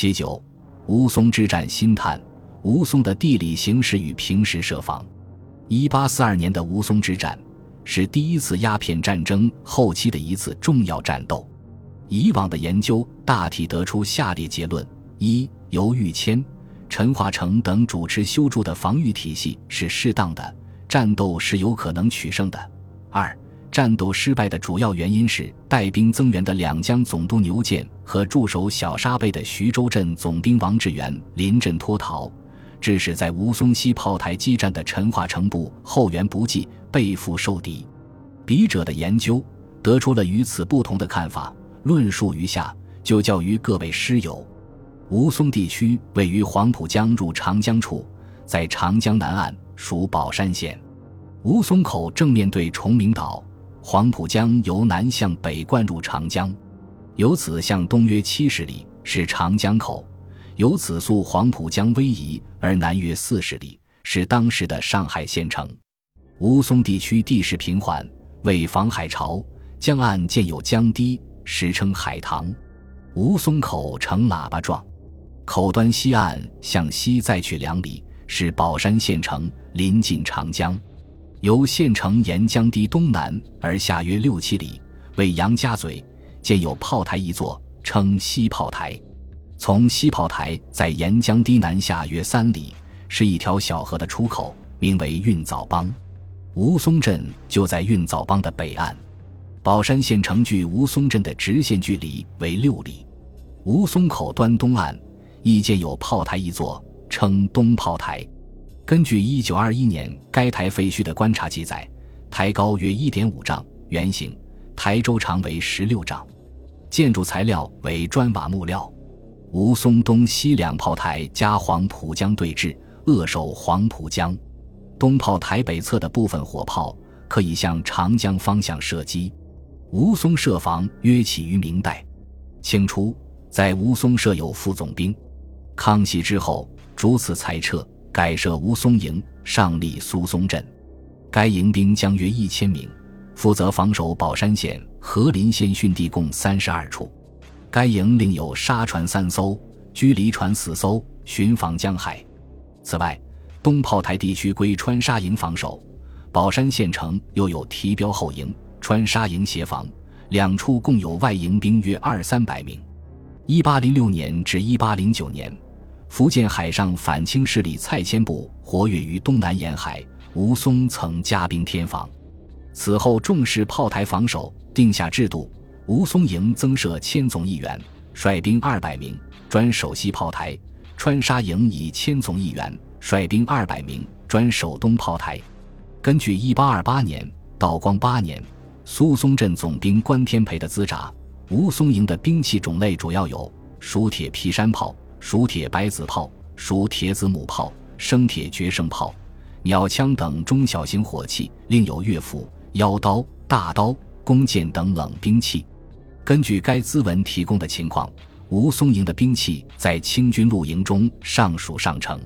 其九，吴淞之战新探吴淞的地理形势与平时设防。一八四二年的吴淞之战是第一次鸦片战争后期的一次重要战斗。以往的研究大体得出下列结论：一、由于谦、陈化成等主持修筑的防御体系是适当的，战斗是有可能取胜的；二、战斗失败的主要原因是带兵增援的两江总督牛建和驻守小沙背的徐州镇总兵王志元临阵脱逃，致使在吴淞西炮台激战的陈化成部后援不济，被俘受敌。笔者的研究得出了与此不同的看法。论述于下，就教于各位师友。吴淞地区位于黄浦江入长江处，在长江南岸，属宝山县。吴淞口正面对崇明岛，黄浦江由南向北灌入长江，由此向东约七十里是长江口，由此溯黄浦江逶迤而南约四十里是当时的上海县城。吴淞地区地势平缓，为防海潮，江岸建有江堤。时称海棠，吴淞口呈喇叭状，口端西岸向西再去两里是宝山县城，临近长江。由县城沿江堤东南而下约六七里为杨家嘴，建有炮台一座，称西炮台。从西炮台在沿江堤南下约三里，是一条小河的出口，名为运枣帮。吴淞镇就在运枣帮的北岸。宝山县城距吴淞镇的直线距离为六里，吴淞口端东岸亦建有炮台一座，称东炮台。根据一九二一年该台废墟的观察记载，台高约一点五丈，圆形，台周长为十六丈，建筑材料为砖瓦木料。吴淞东西两炮台加黄浦江对峙，扼守黄浦江。东炮台北侧的部分火炮可以向长江方向射击。吴淞设防约起于明代，清初在吴淞设有副总兵。康熙之后逐此裁撤，改设吴淞营，上立苏松镇。该营兵将约一千名，负责防守宝山县、和林县汛地共三十二处。该营另有沙船三艘、居离船四艘，巡防江海。此外，东炮台地区归川沙营防守，宝山县城又有提标后营。川沙营协防，两处共有外营兵约二三百名。一八零六年至一八零九年，福建海上反清势力蔡谦部活跃于东南沿海，吴淞曾加兵添防。此后重视炮台防守，定下制度：吴淞营增设千总一员，率兵二百名，专守西炮台；川沙营以千总一员，率兵二百名，专守东炮台。根据一八二八年道光八年。苏松镇总兵关天培的资札，吴淞营的兵器种类主要有熟铁皮山炮、熟铁白子炮、熟铁子母炮、生铁决胜炮、鸟枪等中小型火器，另有乐斧、腰刀、大刀、弓箭等冷兵器。根据该资文提供的情况，吴淞营的兵器在清军露营中尚属上乘。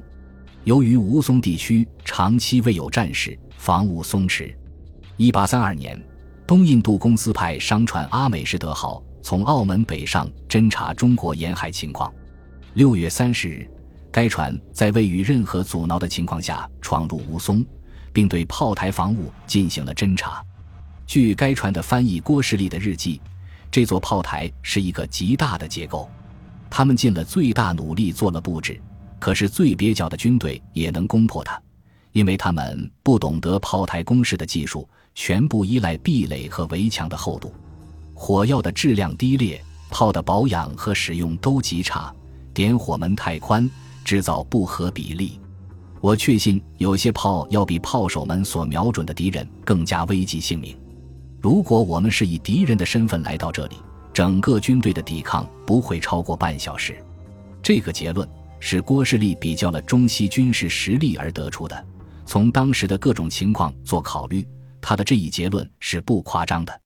由于吴淞地区长期未有战事，防务松弛。一八三二年。东印度公司派商船阿美士德号从澳门北上侦察中国沿海情况。六月三十日，该船在未遇任何阻挠的情况下闯入吴淞，并对炮台防务进行了侦查。据该船的翻译郭士立的日记，这座炮台是一个极大的结构，他们尽了最大努力做了布置，可是最蹩脚的军队也能攻破它，因为他们不懂得炮台攻势的技术。全部依赖壁垒和围墙的厚度，火药的质量低劣，炮的保养和使用都极差，点火门太宽，制造不合比例。我确信有些炮要比炮手们所瞄准的敌人更加危及性命。如果我们是以敌人的身份来到这里，整个军队的抵抗不会超过半小时。这个结论是郭士立比较了中西军事实力而得出的，从当时的各种情况做考虑。他的这一结论是不夸张的。